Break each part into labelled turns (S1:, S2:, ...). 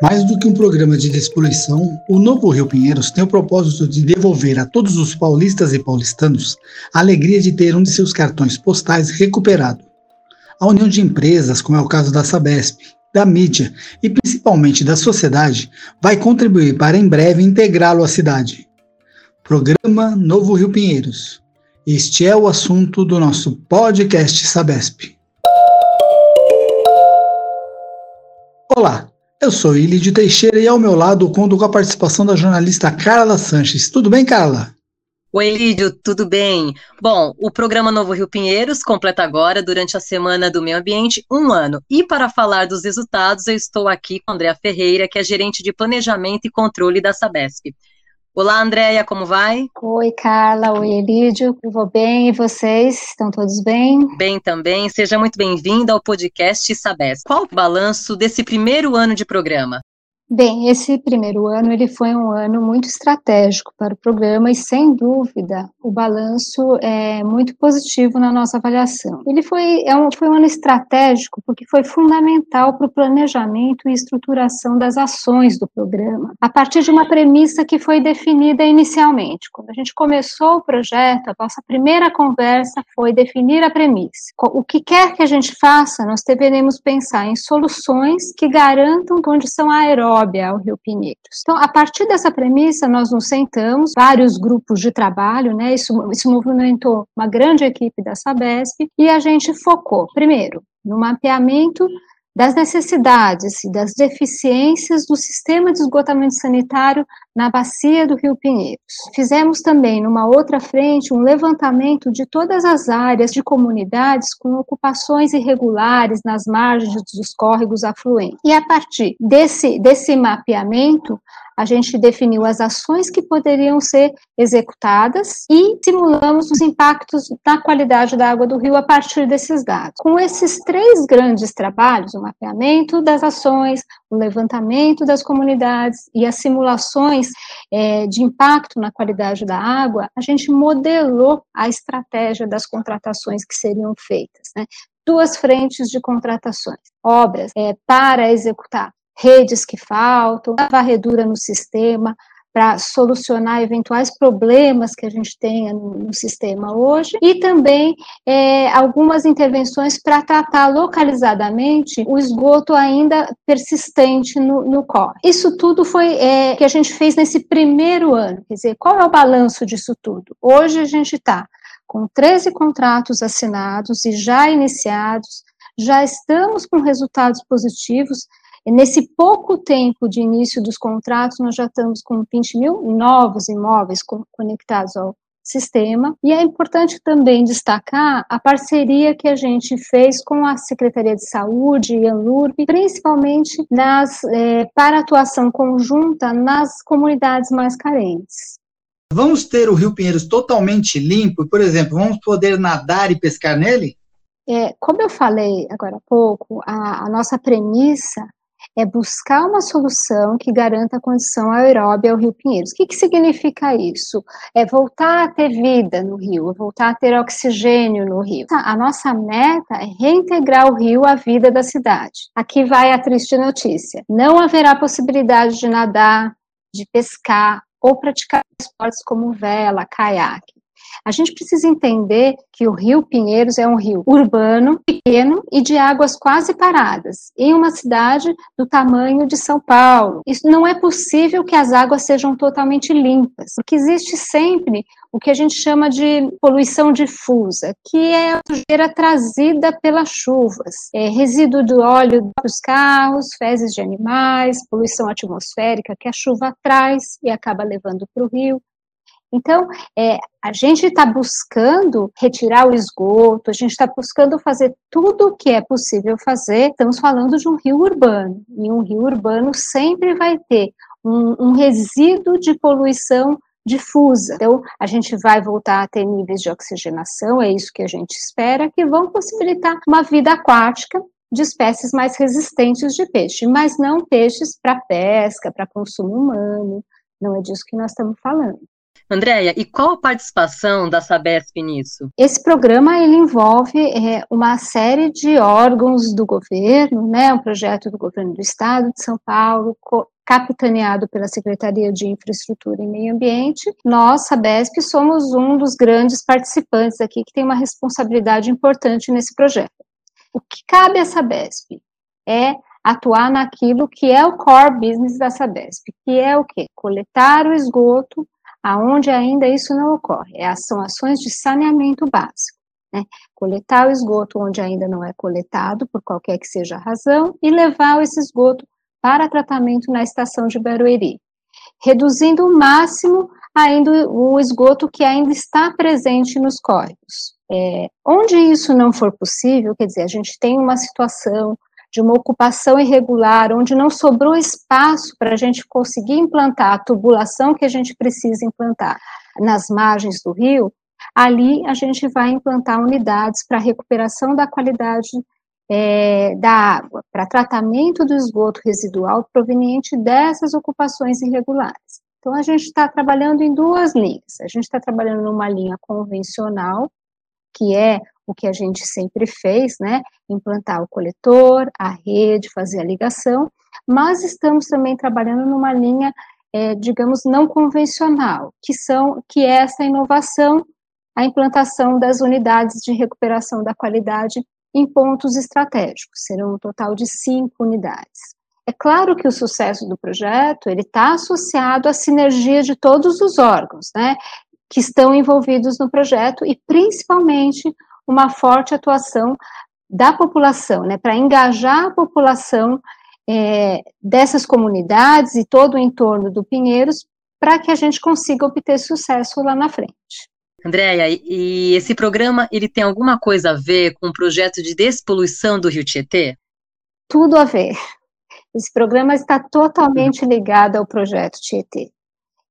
S1: Mais do que um programa de despoluição, o novo Rio Pinheiros tem o propósito de devolver a todos os paulistas e paulistanos a alegria de ter um de seus cartões postais recuperado. A união de empresas, como é o caso da Sabesp, da mídia e principalmente da sociedade, vai contribuir para em breve integrá-lo à cidade. Programa Novo Rio Pinheiros. Este é o assunto do nosso podcast Sabesp. Olá, eu sou Ilídio Teixeira e ao meu lado conto com a participação da jornalista Carla Sanches. Tudo bem, Carla?
S2: Oi, Lídio, tudo bem? Bom, o programa Novo Rio Pinheiros completa agora, durante a Semana do Meio Ambiente, um ano. E para falar dos resultados, eu estou aqui com Andréa Ferreira, que é gerente de Planejamento e Controle da Sabesp. Olá, Andréia, como vai?
S3: Oi, Carla. Oi, Elídio. Eu vou bem e vocês? Estão todos bem?
S2: Bem também. Seja muito bem-vinda ao podcast Sabesp. Qual o balanço desse primeiro ano de programa?
S3: Bem, esse primeiro ano ele foi um ano muito estratégico para o programa e, sem dúvida, o balanço é muito positivo na nossa avaliação. Ele foi, é um, foi um ano estratégico porque foi fundamental para o planejamento e estruturação das ações do programa, a partir de uma premissa que foi definida inicialmente. Quando a gente começou o projeto, a nossa primeira conversa foi definir a premissa. O que quer que a gente faça, nós deveremos pensar em soluções que garantam condição aeróbica aeróbia ao Rio Pinheiros. Então, a partir dessa premissa, nós nos sentamos, vários grupos de trabalho, né? Isso, isso movimentou uma grande equipe da Sabesp e a gente focou, primeiro, no mapeamento das necessidades e das deficiências do sistema de esgotamento sanitário na bacia do Rio Pinheiros. Fizemos também, numa outra frente, um levantamento de todas as áreas de comunidades com ocupações irregulares nas margens dos córregos afluentes. E a partir desse, desse mapeamento, a gente definiu as ações que poderiam ser executadas e simulamos os impactos na qualidade da água do rio a partir desses dados. Com esses três grandes trabalhos, o mapeamento das ações, o levantamento das comunidades e as simulações é, de impacto na qualidade da água, a gente modelou a estratégia das contratações que seriam feitas. Né? Duas frentes de contratações, obras é, para executar redes que faltam, a varredura no sistema para solucionar eventuais problemas que a gente tenha no, sistema hoje, e também é, algumas intervenções para tratar localizadamente o esgoto ainda persistente no, no. Isso tudo foi é, que a gente fez nesse primeiro ano. Quer dizer, qual é o balanço disso tudo? Hoje a gente está com 13 contratos assinados e já iniciados, já estamos com resultados positivos Nesse pouco tempo de início dos contratos, nós já estamos com 20 mil novos imóveis conectados ao sistema. E é importante também destacar a parceria que a gente fez com a Secretaria de Saúde e a Anlurb, principalmente nas, é, para atuação conjunta nas comunidades mais carentes.
S1: Vamos ter o Rio Pinheiros totalmente limpo, por exemplo, vamos poder nadar e pescar nele?
S3: É, como eu falei agora há pouco, a, a nossa premissa é buscar uma solução que garanta a condição aeróbia ao Rio Pinheiros. O que, que significa isso? É voltar a ter vida no rio, é voltar a ter oxigênio no rio. A nossa meta é reintegrar o rio à vida da cidade. Aqui vai a triste notícia: não haverá possibilidade de nadar, de pescar ou praticar esportes como vela, caiaque. A gente precisa entender que o Rio Pinheiros é um rio urbano, pequeno e de águas quase paradas, em uma cidade do tamanho de São Paulo. Isso não é possível que as águas sejam totalmente limpas, porque existe sempre o que a gente chama de poluição difusa, que é a sujeira trazida pelas chuvas, é resíduo do óleo dos carros, fezes de animais, poluição atmosférica que a chuva traz e acaba levando para o rio. Então, é, a gente está buscando retirar o esgoto, a gente está buscando fazer tudo o que é possível fazer. Estamos falando de um rio urbano, e um rio urbano sempre vai ter um, um resíduo de poluição difusa. Então, a gente vai voltar a ter níveis de oxigenação, é isso que a gente espera, que vão possibilitar uma vida aquática de espécies mais resistentes de peixe, mas não peixes para pesca, para consumo humano. Não é disso que nós estamos falando.
S2: Andréia, e qual a participação da Sabesp nisso?
S3: Esse programa ele envolve é, uma série de órgãos do governo, né, um projeto do governo do Estado de São Paulo, capitaneado pela Secretaria de Infraestrutura e Meio Ambiente. Nós, Sabesp, somos um dos grandes participantes aqui que tem uma responsabilidade importante nesse projeto. O que cabe à Sabesp é atuar naquilo que é o core business da Sabesp, que é o quê? Coletar o esgoto aonde ainda isso não ocorre. É, são ações de saneamento básico. Né? Coletar o esgoto onde ainda não é coletado, por qualquer que seja a razão, e levar esse esgoto para tratamento na estação de Barueri, reduzindo o máximo ainda o esgoto que ainda está presente nos córregos. É, onde isso não for possível, quer dizer, a gente tem uma situação de uma ocupação irregular, onde não sobrou espaço para a gente conseguir implantar a tubulação que a gente precisa implantar nas margens do rio, ali a gente vai implantar unidades para recuperação da qualidade é, da água, para tratamento do esgoto residual proveniente dessas ocupações irregulares. Então, a gente está trabalhando em duas linhas. A gente está trabalhando numa linha convencional, que é o que a gente sempre fez, né? Implantar o coletor, a rede, fazer a ligação, mas estamos também trabalhando numa linha, é, digamos, não convencional, que são, que é essa inovação, a implantação das unidades de recuperação da qualidade em pontos estratégicos. Serão um total de cinco unidades. É claro que o sucesso do projeto ele está associado à sinergia de todos os órgãos, né, que estão envolvidos no projeto e principalmente uma forte atuação da população, né, para engajar a população é, dessas comunidades e todo o entorno do Pinheiros para que a gente consiga obter sucesso lá na frente.
S2: Andréia, e esse programa ele tem alguma coisa a ver com o projeto de despoluição do Rio Tietê?
S3: Tudo a ver. Esse programa está totalmente ligado ao projeto Tietê.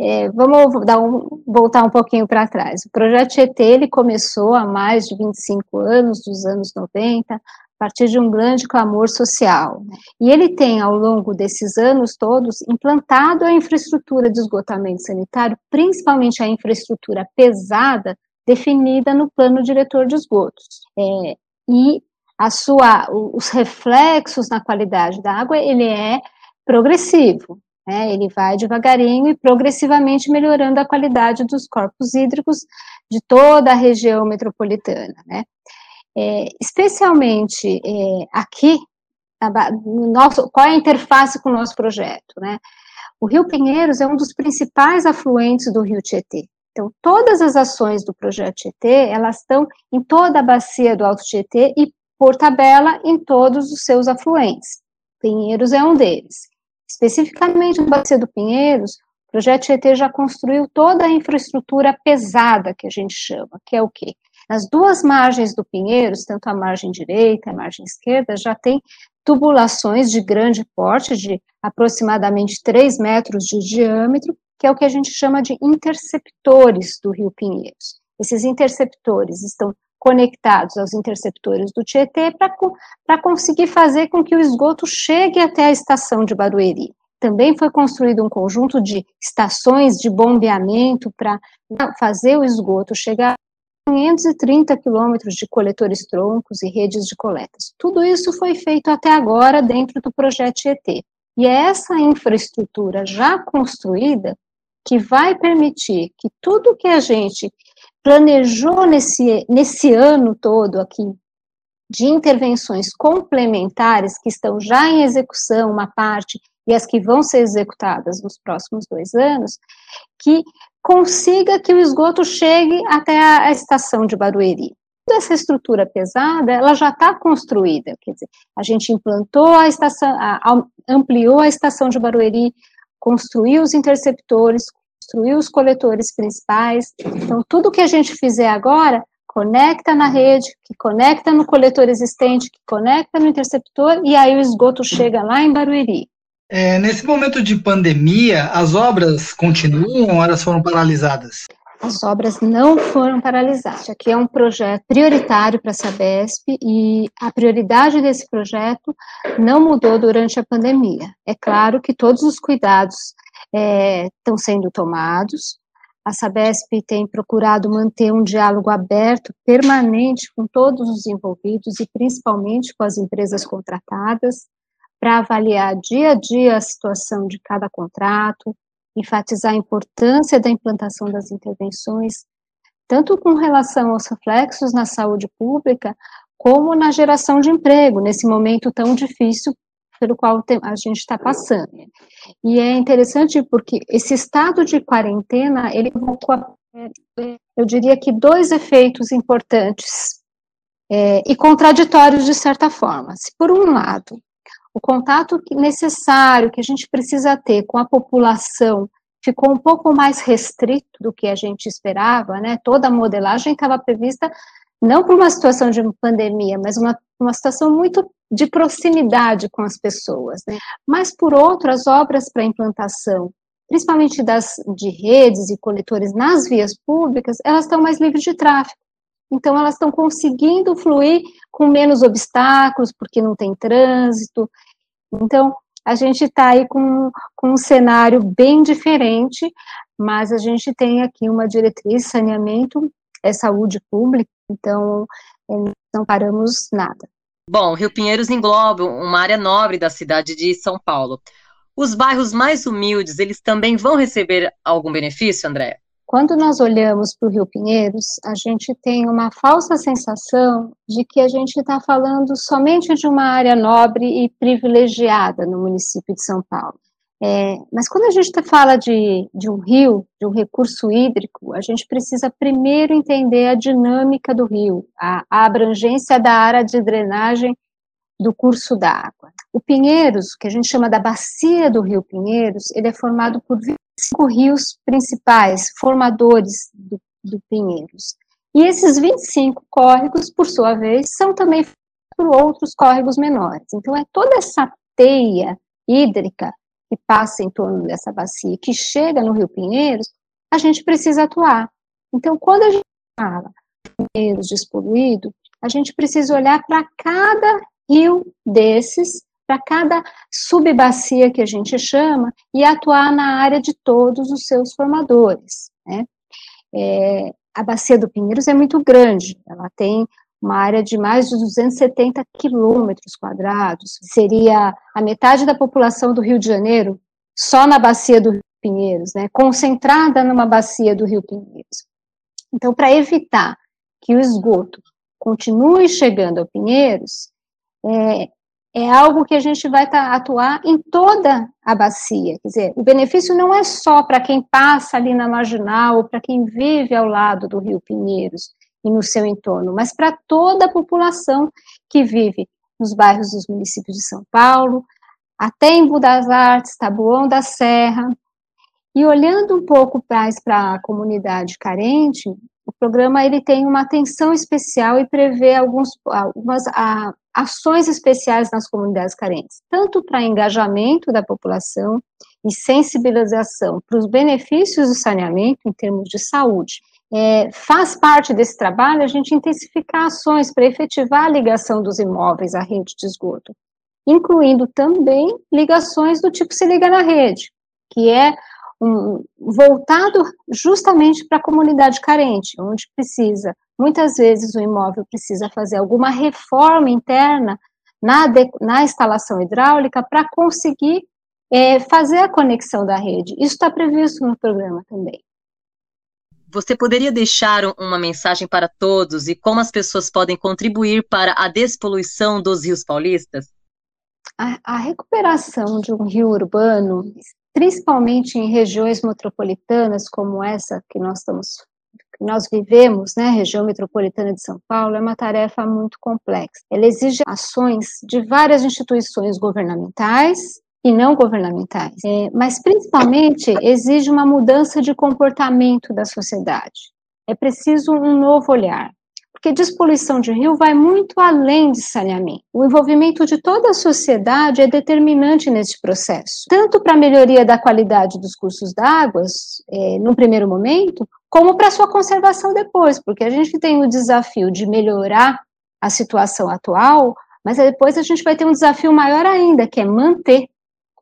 S3: É, vamos dar um, voltar um pouquinho para trás. O projeto Tietê ele começou há mais de 25 anos, dos anos 90, a partir de um grande clamor social. E ele tem, ao longo desses anos todos, implantado a infraestrutura de esgotamento sanitário, principalmente a infraestrutura pesada, definida no plano diretor de esgotos. É, e a sua, os reflexos na qualidade da água, ele é progressivo. Né? Ele vai devagarinho e progressivamente melhorando a qualidade dos corpos hídricos de toda a região metropolitana. Né? É, especialmente é, aqui, no nosso, qual é a interface com o nosso projeto? Né? O Rio Pinheiros é um dos principais afluentes do Rio Tietê. Então, todas as ações do projeto Tietê, elas estão em toda a bacia do Alto Tietê e, por tabela, em todos os seus afluentes. Pinheiros é um deles. Especificamente no Bacia do Pinheiros, o projeto Tietê já construiu toda a infraestrutura pesada que a gente chama, que é o quê? Nas duas margens do Pinheiros, tanto a margem direita a margem esquerda, já tem tubulações de grande porte, de aproximadamente 3 metros de diâmetro, que é o que a gente chama de interceptores do Rio Pinheiros. Esses interceptores estão conectados aos interceptores do Tietê para conseguir fazer com que o esgoto chegue até a estação de Barueri. Também foi construído um conjunto de estações de bombeamento para fazer o esgoto chegar a 530 quilômetros de coletores troncos e redes de coletas. Tudo isso foi feito até agora dentro do projeto Tietê. E é essa infraestrutura já construída que vai permitir que tudo que a gente planejou nesse, nesse ano todo aqui de intervenções complementares que estão já em execução, uma parte, e as que vão ser executadas nos próximos dois anos, que consiga que o esgoto chegue até a, estação de Barueri. Toda essa estrutura pesada, ela já está construída, quer dizer, a gente implantou a estação, a, ampliou a estação de Barueri, construiu os interceptores, construir os coletores principais. Então, tudo que a gente fizer agora conecta na rede, que conecta no coletor existente, que conecta no interceptor, e aí o esgoto chega lá em Barueri.
S1: É, nesse momento de pandemia, as obras continuam ou elas foram paralisadas?
S3: As obras não foram paralisadas. Aqui é um projeto prioritário para a Sabesp e a prioridade desse projeto não mudou durante a pandemia. É claro que todos os cuidados estão é, sendo tomados. A Sabesp tem procurado manter um diálogo aberto, permanente com todos os envolvidos e principalmente com as empresas contratadas, para avaliar dia a dia a situação de cada contrato, enfatizar a importância da implantação das intervenções, tanto com relação aos reflexos na saúde pública, como na geração de emprego, nesse momento tão difícil pelo qual a gente está passando. E é interessante porque esse estado de quarentena, ele provocou, eu diria que dois efeitos importantes é, e contraditórios de certa forma. Se por um lado, o contato necessário que a gente precisa ter com a população ficou um pouco mais restrito do que a gente esperava, né? Toda a modelagem estava prevista não por uma situação de pandemia, mas uma, uma situação muito de proximidade com as pessoas. Né? Mas, por outro, as obras para implantação, principalmente das, de redes e coletores nas vias públicas, elas estão mais livres de tráfego. Então, elas estão conseguindo fluir com menos obstáculos, porque não tem trânsito. Então, a gente está aí com, com um cenário bem diferente, mas a gente tem aqui uma diretriz, saneamento é saúde pública, então não paramos nada.
S2: Bom, Rio Pinheiros engloba uma área nobre da cidade de São Paulo. Os bairros mais humildes, eles também vão receber algum benefício, André?
S3: Quando nós olhamos para o Rio Pinheiros, a gente tem uma falsa sensação de que a gente está falando somente de uma área nobre e privilegiada no município de São Paulo. É, mas quando a gente fala de, de um rio, de um recurso hídrico, a gente precisa primeiro entender a dinâmica do rio, a, a abrangência da área de drenagem do curso da água. O Pinheiros, que a gente chama da bacia do rio Pinheiros, ele é formado por 25 rios principais, formadores do, do Pinheiros. E esses 25 córregos, por sua vez, são também por outros córregos menores. Então, é toda essa teia hídrica que passa em torno dessa bacia, que chega no Rio Pinheiros, a gente precisa atuar. Então, quando a gente fala Pinheiros despoluído, a gente precisa olhar para cada rio desses, para cada subbacia que a gente chama, e atuar na área de todos os seus formadores. Né? É, a bacia do Pinheiros é muito grande, ela tem uma área de mais de 270 quilômetros quadrados, seria a metade da população do Rio de Janeiro, só na bacia do Rio Pinheiros, né, concentrada numa bacia do Rio Pinheiros. Então, para evitar que o esgoto continue chegando ao Pinheiros, é, é algo que a gente vai tá, atuar em toda a bacia. Quer dizer, o benefício não é só para quem passa ali na marginal ou para quem vive ao lado do Rio Pinheiros e no seu entorno, mas para toda a população que vive nos bairros dos municípios de São Paulo, até em Budas Artes, Taboão da Serra. E olhando um pouco mais para a comunidade carente, o programa ele tem uma atenção especial e prevê alguns, algumas a, ações especiais nas comunidades carentes, tanto para engajamento da população e sensibilização para os benefícios do saneamento em termos de saúde, é, faz parte desse trabalho a gente intensificar ações para efetivar a ligação dos imóveis à rede de esgoto, incluindo também ligações do tipo se liga na rede, que é um, voltado justamente para a comunidade carente, onde precisa, muitas vezes o imóvel precisa fazer alguma reforma interna na, de, na instalação hidráulica para conseguir é, fazer a conexão da rede. Isso está previsto no programa também.
S2: Você poderia deixar uma mensagem para todos e como as pessoas podem contribuir para a despoluição dos rios paulistas?
S3: A, a recuperação de um rio urbano, principalmente em regiões metropolitanas como essa que nós estamos nós vivemos, né, região metropolitana de São Paulo, é uma tarefa muito complexa. Ela exige ações de várias instituições governamentais, e não governamentais, é, mas principalmente exige uma mudança de comportamento da sociedade. É preciso um novo olhar, porque despoluição de rio vai muito além de saneamento. O envolvimento de toda a sociedade é determinante nesse processo, tanto para a melhoria da qualidade dos cursos d'água, é, no primeiro momento, como para sua conservação depois, porque a gente tem o desafio de melhorar a situação atual, mas depois a gente vai ter um desafio maior ainda, que é manter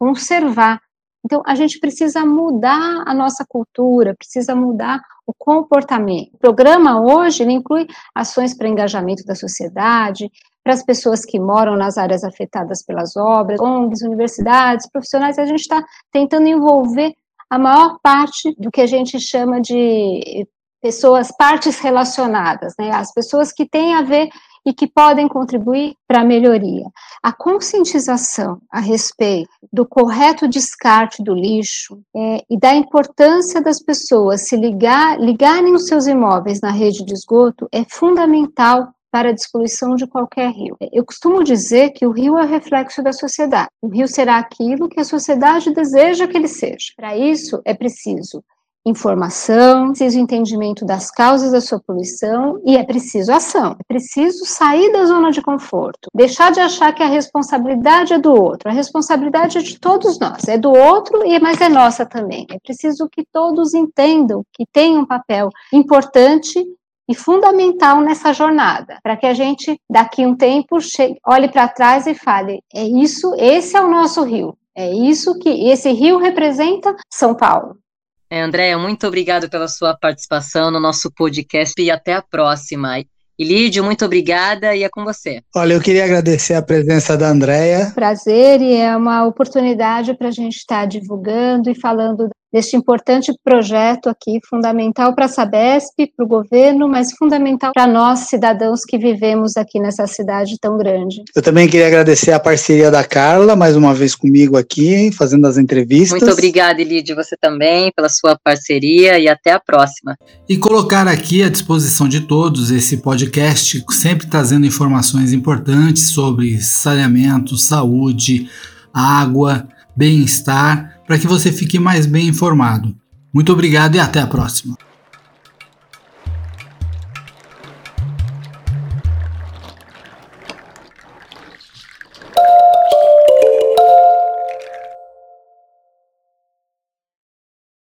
S3: conservar Então, a gente precisa mudar a nossa cultura, precisa mudar o comportamento. O programa hoje inclui ações para engajamento da sociedade, para as pessoas que moram nas áreas afetadas pelas obras, ONGs, universidades, profissionais, a gente está tentando envolver a maior parte do que a gente chama de pessoas, partes relacionadas, né? As pessoas que têm a ver e que podem contribuir para a melhoria. A conscientização a respeito do correto descarte do lixo é, e da importância das pessoas se ligar, ligarem os seus imóveis na rede de esgoto é fundamental para a despoluição de qualquer rio. Eu costumo dizer que o rio é o reflexo da sociedade. O rio será aquilo que a sociedade deseja que ele seja. Para isso, é preciso informação, preciso entendimento das causas da sua poluição e é preciso ação. É preciso sair da zona de conforto, deixar de achar que a responsabilidade é do outro. A responsabilidade é de todos nós, é do outro e mas é nossa também. É preciso que todos entendam que tem um papel importante e fundamental nessa jornada, para que a gente, daqui um tempo, chegue, olhe para trás e fale: é isso, esse é o nosso rio, é isso que esse rio representa São Paulo.
S2: É, Andréia, muito obrigado pela sua participação no nosso podcast e até a próxima. E Lídio, muito obrigada e é com você.
S1: Olha, eu queria agradecer a presença da Andréia.
S3: Prazer e é uma oportunidade para a gente estar divulgando e falando deste importante projeto aqui, fundamental para a Sabesp, para o governo, mas fundamental para nós, cidadãos que vivemos aqui nessa cidade tão grande.
S1: Eu também queria agradecer a parceria da Carla, mais uma vez comigo aqui, fazendo as entrevistas.
S2: Muito obrigada, Elidio, você também, pela sua parceria e até a próxima.
S1: E colocar aqui à disposição de todos esse podcast, sempre trazendo informações importantes sobre saneamento, saúde, água, bem-estar para que você fique mais bem informado. Muito obrigado e até a próxima.